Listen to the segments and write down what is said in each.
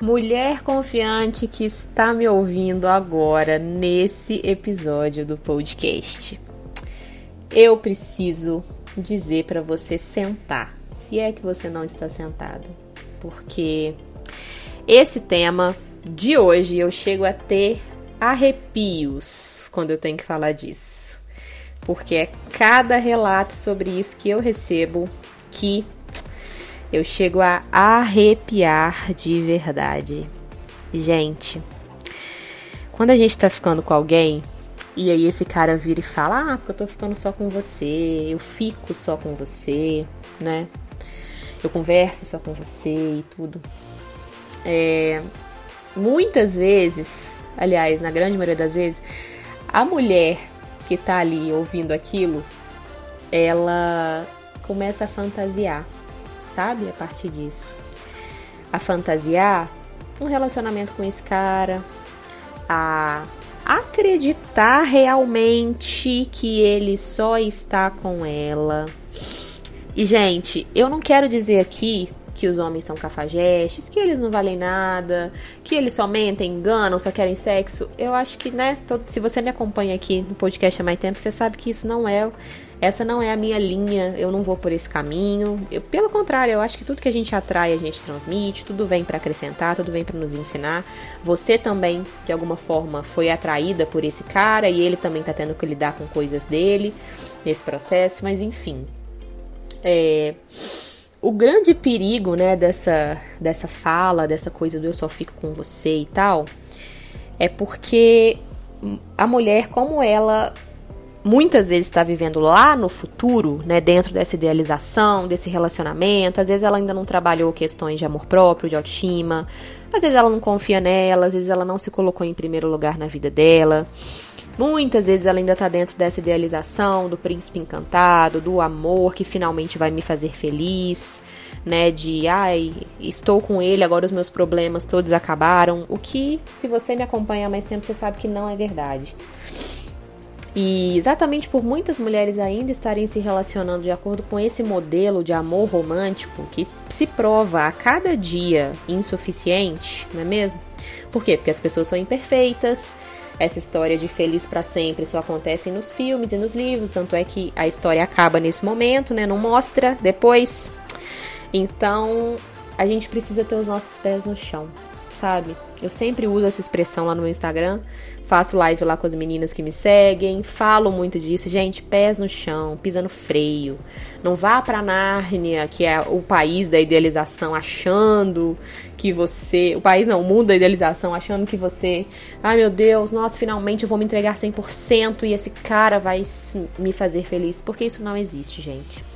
Mulher confiante que está me ouvindo agora nesse episódio do podcast. Eu preciso dizer para você sentar, se é que você não está sentado, porque esse tema de hoje eu chego a ter arrepios quando eu tenho que falar disso. Porque é cada relato sobre isso que eu recebo que eu chego a arrepiar de verdade. Gente, quando a gente tá ficando com alguém e aí esse cara vira e fala: Ah, porque eu tô ficando só com você, eu fico só com você, né? Eu converso só com você e tudo. É, muitas vezes, aliás, na grande maioria das vezes, a mulher que tá ali ouvindo aquilo, ela começa a fantasiar sabe? A partir disso. A fantasiar um relacionamento com esse cara, a acreditar realmente que ele só está com ela. E, gente, eu não quero dizer aqui que os homens são cafajestes, que eles não valem nada, que eles só mentem, enganam, só querem sexo. Eu acho que, né, todo, se você me acompanha aqui no podcast há mais tempo, você sabe que isso não é essa não é a minha linha, eu não vou por esse caminho. Eu, pelo contrário, eu acho que tudo que a gente atrai, a gente transmite, tudo vem para acrescentar, tudo vem para nos ensinar. Você também, de alguma forma, foi atraída por esse cara e ele também tá tendo que lidar com coisas dele nesse processo, mas enfim. É, o grande perigo, né, dessa, dessa fala, dessa coisa do eu só fico com você e tal, é porque a mulher, como ela muitas vezes está vivendo lá no futuro, né, dentro dessa idealização, desse relacionamento. Às vezes ela ainda não trabalhou questões de amor próprio, de autoestima. Às vezes ela não confia nela, às vezes ela não se colocou em primeiro lugar na vida dela. Muitas vezes ela ainda está dentro dessa idealização do príncipe encantado, do amor que finalmente vai me fazer feliz, né? De ai, estou com ele, agora os meus problemas todos acabaram. O que, se você me acompanha há mais tempo, você sabe que não é verdade. E exatamente por muitas mulheres ainda estarem se relacionando de acordo com esse modelo de amor romântico que se prova a cada dia insuficiente, não é mesmo? Por quê? Porque as pessoas são imperfeitas. Essa história de feliz para sempre só acontece nos filmes e nos livros, tanto é que a história acaba nesse momento, né? Não mostra depois. Então, a gente precisa ter os nossos pés no chão, sabe? Eu sempre uso essa expressão lá no meu Instagram Faço live lá com as meninas que me seguem, falo muito disso. Gente, pés no chão, pisa no freio. Não vá pra Nárnia, que é o país da idealização, achando que você. O país não, o mundo da idealização, achando que você. Ai meu Deus, nossa, finalmente eu vou me entregar 100% e esse cara vai me fazer feliz. Porque isso não existe, gente.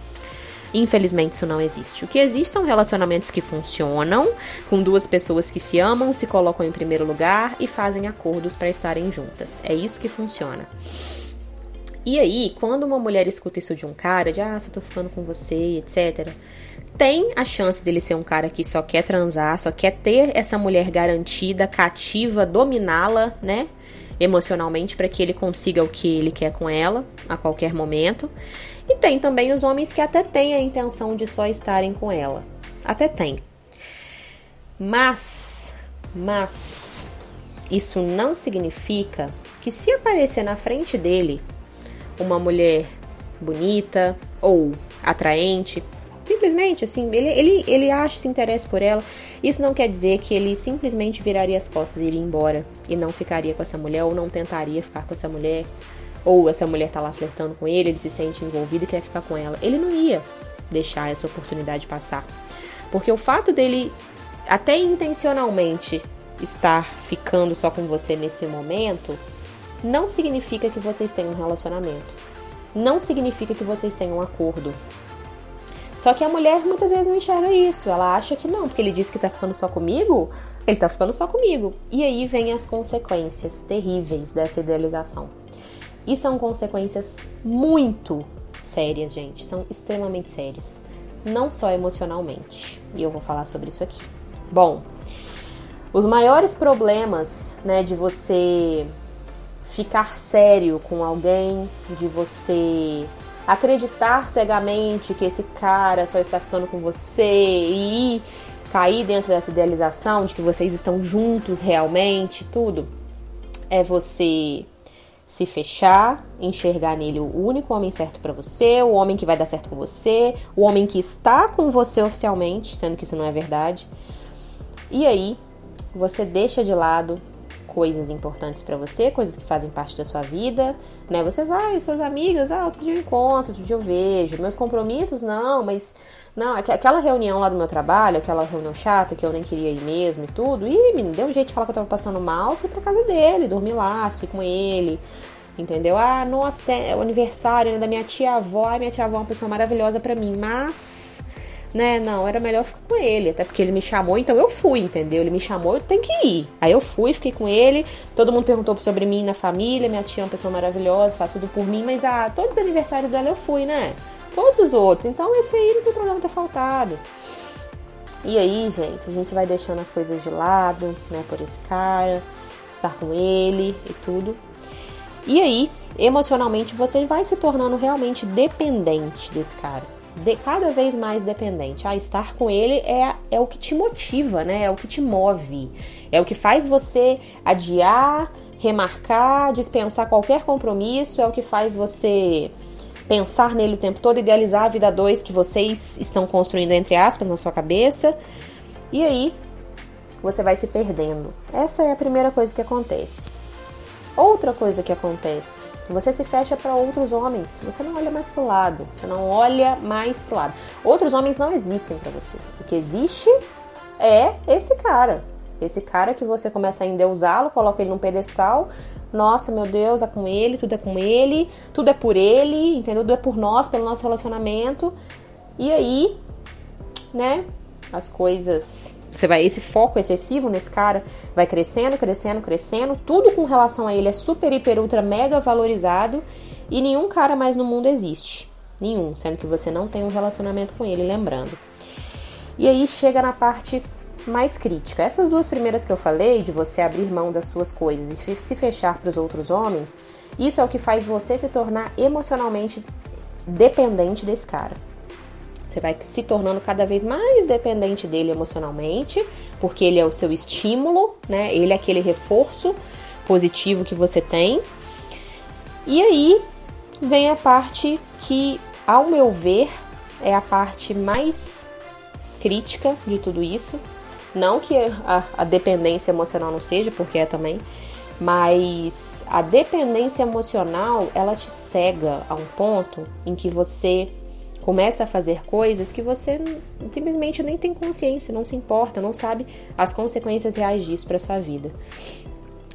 Infelizmente, isso não existe. O que existe são relacionamentos que funcionam, com duas pessoas que se amam, se colocam em primeiro lugar e fazem acordos para estarem juntas. É isso que funciona. E aí, quando uma mulher escuta isso de um cara, de ah, só tô ficando com você, etc., tem a chance dele ser um cara que só quer transar, só quer ter essa mulher garantida, cativa, dominá-la, né? Emocionalmente, para que ele consiga o que ele quer com ela a qualquer momento. E tem também os homens que até têm a intenção de só estarem com ela. Até tem. Mas, mas, isso não significa que se aparecer na frente dele uma mulher bonita ou atraente, simplesmente assim, ele, ele, ele acha esse interesse por ela, isso não quer dizer que ele simplesmente viraria as costas e iria embora e não ficaria com essa mulher ou não tentaria ficar com essa mulher ou essa mulher tá lá flertando com ele, ele se sente envolvido e quer ficar com ela. Ele não ia deixar essa oportunidade passar. Porque o fato dele até intencionalmente estar ficando só com você nesse momento não significa que vocês tenham um relacionamento. Não significa que vocês tenham um acordo. Só que a mulher muitas vezes não enxerga isso. Ela acha que não, porque ele disse que tá ficando só comigo, ele tá ficando só comigo. E aí vem as consequências terríveis dessa idealização. E são consequências muito sérias, gente. São extremamente sérias. Não só emocionalmente. E eu vou falar sobre isso aqui. Bom, os maiores problemas, né, de você ficar sério com alguém, de você acreditar cegamente que esse cara só está ficando com você e cair dentro dessa idealização de que vocês estão juntos realmente, tudo, é você se fechar, enxergar nele o único homem certo para você, o homem que vai dar certo com você, o homem que está com você oficialmente, sendo que isso não é verdade. E aí, você deixa de lado coisas importantes para você, coisas que fazem parte da sua vida, né? Você vai, suas amigas, ah, outro dia eu encontro, outro dia eu vejo, meus compromissos não, mas não, aquela reunião lá do meu trabalho, aquela reunião chata que eu nem queria ir mesmo e tudo, e me deu um jeito de falar que eu tava passando mal, fui pra casa dele, dormi lá, fiquei com ele, entendeu? Ah, nossa, é o aniversário né, da minha tia-avó, ai, minha tia-avó é uma pessoa maravilhosa para mim, mas né? Não, era melhor ficar com ele, até porque ele me chamou, então eu fui, entendeu? Ele me chamou, eu tenho que ir. Aí eu fui, fiquei com ele, todo mundo perguntou sobre mim na família, minha tia é uma pessoa maravilhosa, faz tudo por mim, mas ah, todos os aniversários dela eu fui, né? Todos os outros, então esse aí não tem problema ter faltado. E aí, gente, a gente vai deixando as coisas de lado, né, por esse cara, estar com ele e tudo. E aí, emocionalmente, você vai se tornando realmente dependente desse cara de, cada vez mais dependente. Ah, estar com ele é, é o que te motiva, né? É o que te move. É o que faz você adiar, remarcar, dispensar qualquer compromisso, é o que faz você pensar nele o tempo todo, idealizar a vida dois que vocês estão construindo, entre aspas, na sua cabeça. E aí, você vai se perdendo. Essa é a primeira coisa que acontece. Outra coisa que acontece, você se fecha para outros homens, você não olha mais para o lado, você não olha mais para o lado. Outros homens não existem para você. O que existe é esse cara. Esse cara que você começa a endeusá-lo, coloca ele num pedestal. Nossa, meu Deus, é com ele, tudo é com ele, tudo é por ele, entendeu? Tudo é por nós, pelo nosso relacionamento. E aí, né, as coisas você vai esse foco excessivo nesse cara vai crescendo, crescendo, crescendo, tudo com relação a ele é super, hiper, ultra, mega valorizado e nenhum cara mais no mundo existe. Nenhum, sendo que você não tem um relacionamento com ele, lembrando. E aí chega na parte mais crítica. Essas duas primeiras que eu falei, de você abrir mão das suas coisas e se fechar para os outros homens, isso é o que faz você se tornar emocionalmente dependente desse cara. Você vai se tornando cada vez mais dependente dele emocionalmente, porque ele é o seu estímulo, né? Ele é aquele reforço positivo que você tem. E aí vem a parte que, ao meu ver, é a parte mais crítica de tudo isso. Não que a, a dependência emocional não seja, porque é também, mas a dependência emocional ela te cega a um ponto em que você começa a fazer coisas que você simplesmente nem tem consciência, não se importa, não sabe as consequências reais disso para sua vida.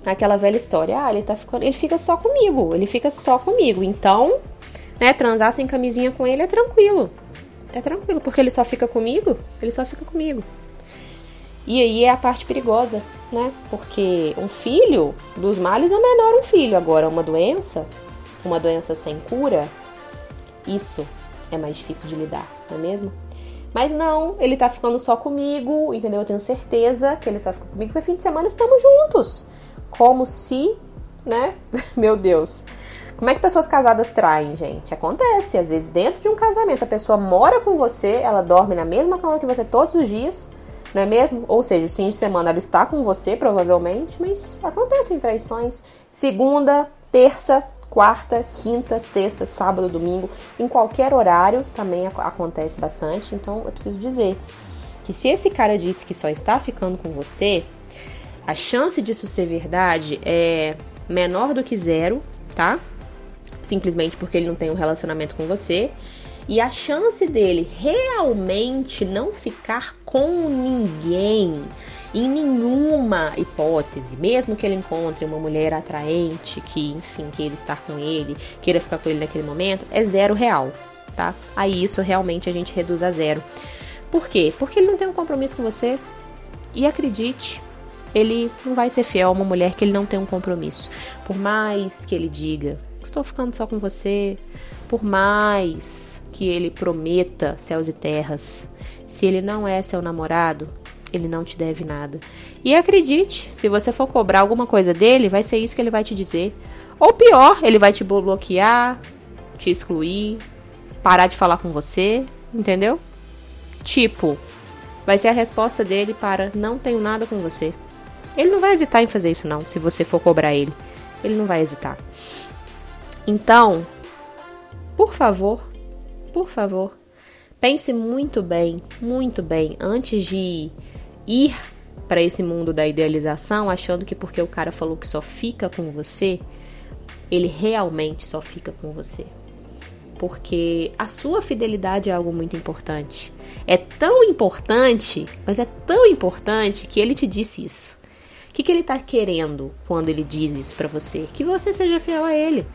Aquela velha história, ah, ele tá ficando, ele fica só comigo, ele fica só comigo. Então, né, transar sem camisinha com ele é tranquilo. É tranquilo, porque ele só fica comigo, ele só fica comigo. E aí é a parte perigosa, né? Porque um filho dos males é o menor um filho. Agora, uma doença, uma doença sem cura, isso é mais difícil de lidar, não é mesmo? Mas não, ele tá ficando só comigo, entendeu? Eu tenho certeza que ele só fica comigo porque fim de semana estamos juntos. Como se, né? Meu Deus. Como é que pessoas casadas traem, gente? Acontece, às vezes dentro de um casamento, a pessoa mora com você, ela dorme na mesma cama que você todos os dias, não é mesmo? Ou seja, os fins de semana ela está com você, provavelmente, mas acontecem traições. Segunda, terça, quarta, quinta, sexta, sábado, domingo, em qualquer horário também acontece bastante. Então eu preciso dizer que se esse cara disse que só está ficando com você, a chance disso ser verdade é menor do que zero, tá? Simplesmente porque ele não tem um relacionamento com você. E a chance dele realmente não ficar com ninguém em nenhuma hipótese, mesmo que ele encontre uma mulher atraente que, enfim, queira estar com ele, queira ficar com ele naquele momento, é zero real, tá? Aí isso realmente a gente reduz a zero. Por quê? Porque ele não tem um compromisso com você. E acredite, ele não vai ser fiel a uma mulher que ele não tem um compromisso. Por mais que ele diga, estou ficando só com você, por mais que ele prometa céus e terras, se ele não é seu namorado, ele não te deve nada. E acredite, se você for cobrar alguma coisa dele, vai ser isso que ele vai te dizer. Ou pior, ele vai te bloquear, te excluir, parar de falar com você, entendeu? Tipo, vai ser a resposta dele para não tenho nada com você. Ele não vai hesitar em fazer isso não, se você for cobrar ele. Ele não vai hesitar. Então, por favor, por favor, pense muito bem, muito bem antes de ir para esse mundo da idealização, achando que porque o cara falou que só fica com você, ele realmente só fica com você. Porque a sua fidelidade é algo muito importante. É tão importante, mas é tão importante que ele te disse isso. O que, que ele está querendo quando ele diz isso para você? Que você seja fiel a ele.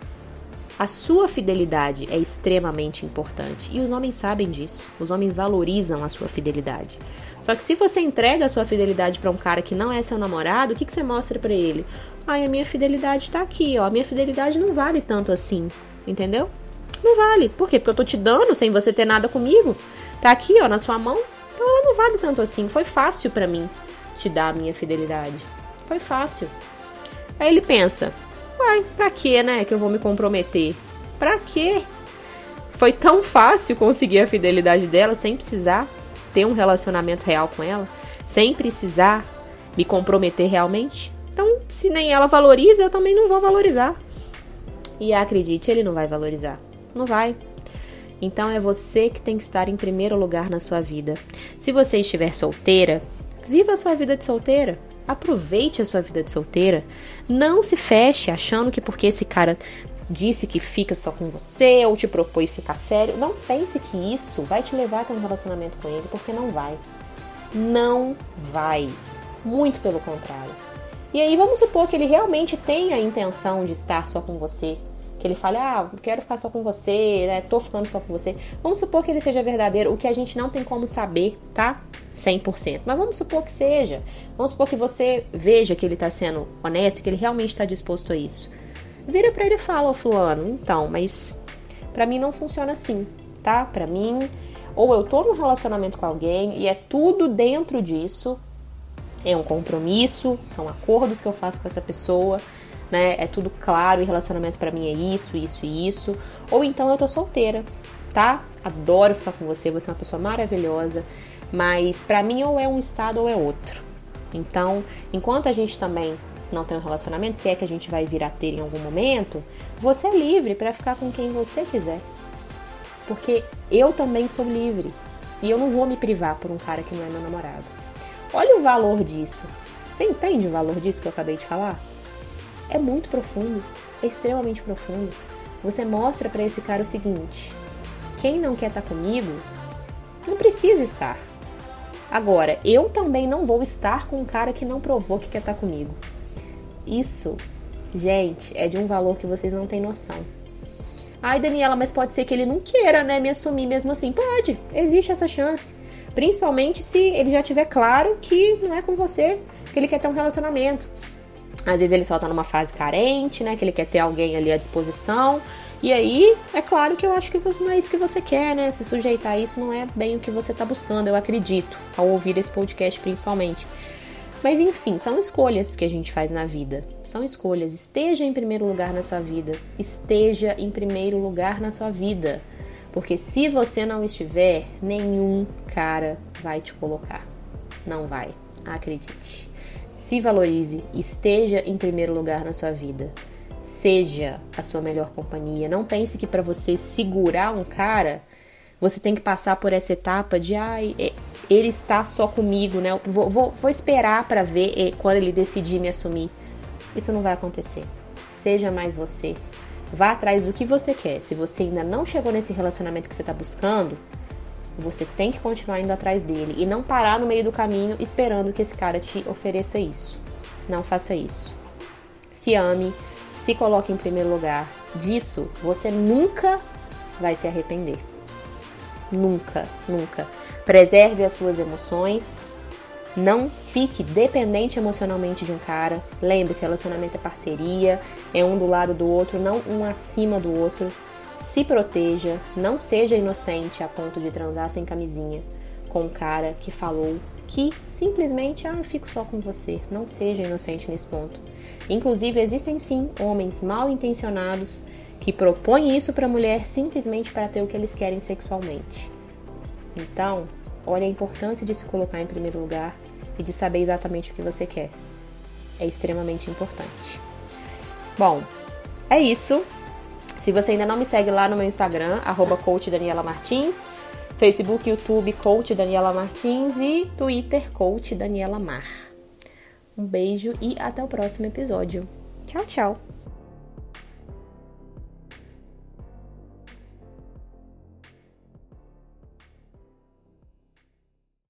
A sua fidelidade é extremamente importante e os homens sabem disso. Os homens valorizam a sua fidelidade. Só que se você entrega a sua fidelidade para um cara que não é seu namorado, o que, que você mostra para ele? Ai, a minha fidelidade tá aqui, ó. A minha fidelidade não vale tanto assim. Entendeu? Não vale. Por quê? Porque eu tô te dando sem você ter nada comigo. Tá aqui, ó, na sua mão. Então ela não vale tanto assim. Foi fácil para mim te dar a minha fidelidade. Foi fácil. Aí ele pensa: Uai, pra quê, né? Que eu vou me comprometer? Pra quê? Foi tão fácil conseguir a fidelidade dela sem precisar ter um relacionamento real com ela, sem precisar me comprometer realmente. Então, se nem ela valoriza, eu também não vou valorizar. E acredite, ele não vai valorizar. Não vai. Então é você que tem que estar em primeiro lugar na sua vida. Se você estiver solteira, viva a sua vida de solteira. Aproveite a sua vida de solteira. Não se feche achando que porque esse cara disse que fica só com você ou te propôs ficar sério. Não pense que isso vai te levar a ter um relacionamento com ele, porque não vai. Não vai. Muito pelo contrário. E aí vamos supor que ele realmente tenha a intenção de estar só com você. Que ele fale, ah, quero ficar só com você, né? Tô ficando só com você. Vamos supor que ele seja verdadeiro, o que a gente não tem como saber, tá? 100%. Mas vamos supor que seja. Vamos supor que você veja que ele tá sendo honesto, que ele realmente está disposto a isso vira para ele e fala, ô fulano, então, mas para mim não funciona assim, tá? Para mim, ou eu tô num relacionamento com alguém e é tudo dentro disso, é um compromisso, são acordos que eu faço com essa pessoa, né? É tudo claro e relacionamento para mim é isso, isso e isso. Ou então eu tô solteira, tá? Adoro ficar com você, você é uma pessoa maravilhosa, mas para mim ou é um estado ou é outro. Então, enquanto a gente também não tem um relacionamento, se é que a gente vai vir a ter em algum momento, você é livre para ficar com quem você quiser. Porque eu também sou livre. E eu não vou me privar por um cara que não é meu namorado. Olha o valor disso. Você entende o valor disso que eu acabei de falar? É muito profundo, é extremamente profundo. Você mostra para esse cara o seguinte: quem não quer estar tá comigo não precisa estar. Agora, eu também não vou estar com um cara que não provou que quer estar tá comigo. Isso, gente, é de um valor que vocês não têm noção. Ai, Daniela, mas pode ser que ele não queira, né, me assumir mesmo assim. Pode, existe essa chance. Principalmente se ele já tiver claro que não é com você, que ele quer ter um relacionamento. Às vezes ele só tá numa fase carente, né, que ele quer ter alguém ali à disposição. E aí, é claro que eu acho que não é isso que você quer, né? Se sujeitar a isso não é bem o que você tá buscando, eu acredito, ao ouvir esse podcast principalmente. Mas enfim, são escolhas que a gente faz na vida. São escolhas. Esteja em primeiro lugar na sua vida. Esteja em primeiro lugar na sua vida. Porque se você não estiver, nenhum cara vai te colocar. Não vai. Acredite. Se valorize, esteja em primeiro lugar na sua vida. Seja a sua melhor companhia. Não pense que para você segurar um cara, você tem que passar por essa etapa de ai, ele está só comigo, né? Vou, vou, vou esperar para ver quando ele decidir me assumir. Isso não vai acontecer. Seja mais você. Vá atrás do que você quer. Se você ainda não chegou nesse relacionamento que você está buscando, você tem que continuar indo atrás dele e não parar no meio do caminho esperando que esse cara te ofereça isso. Não faça isso. Se ame, se coloque em primeiro lugar. Disso você nunca vai se arrepender. Nunca, nunca. Preserve as suas emoções. Não fique dependente emocionalmente de um cara. Lembre-se, relacionamento é parceria, é um do lado do outro, não um acima do outro. Se proteja, não seja inocente a ponto de transar sem camisinha com um cara que falou que simplesmente, ah, eu fico só com você. Não seja inocente nesse ponto. Inclusive, existem sim homens mal intencionados que propõem isso para a mulher simplesmente para ter o que eles querem sexualmente. Então, Olha a importância de se colocar em primeiro lugar e de saber exatamente o que você quer. É extremamente importante. Bom, é isso. Se você ainda não me segue lá no meu Instagram, arroba coach Daniela Martins, Facebook, YouTube, coach Daniela Martins e Twitter, coach Daniela Mar. Um beijo e até o próximo episódio. Tchau, tchau!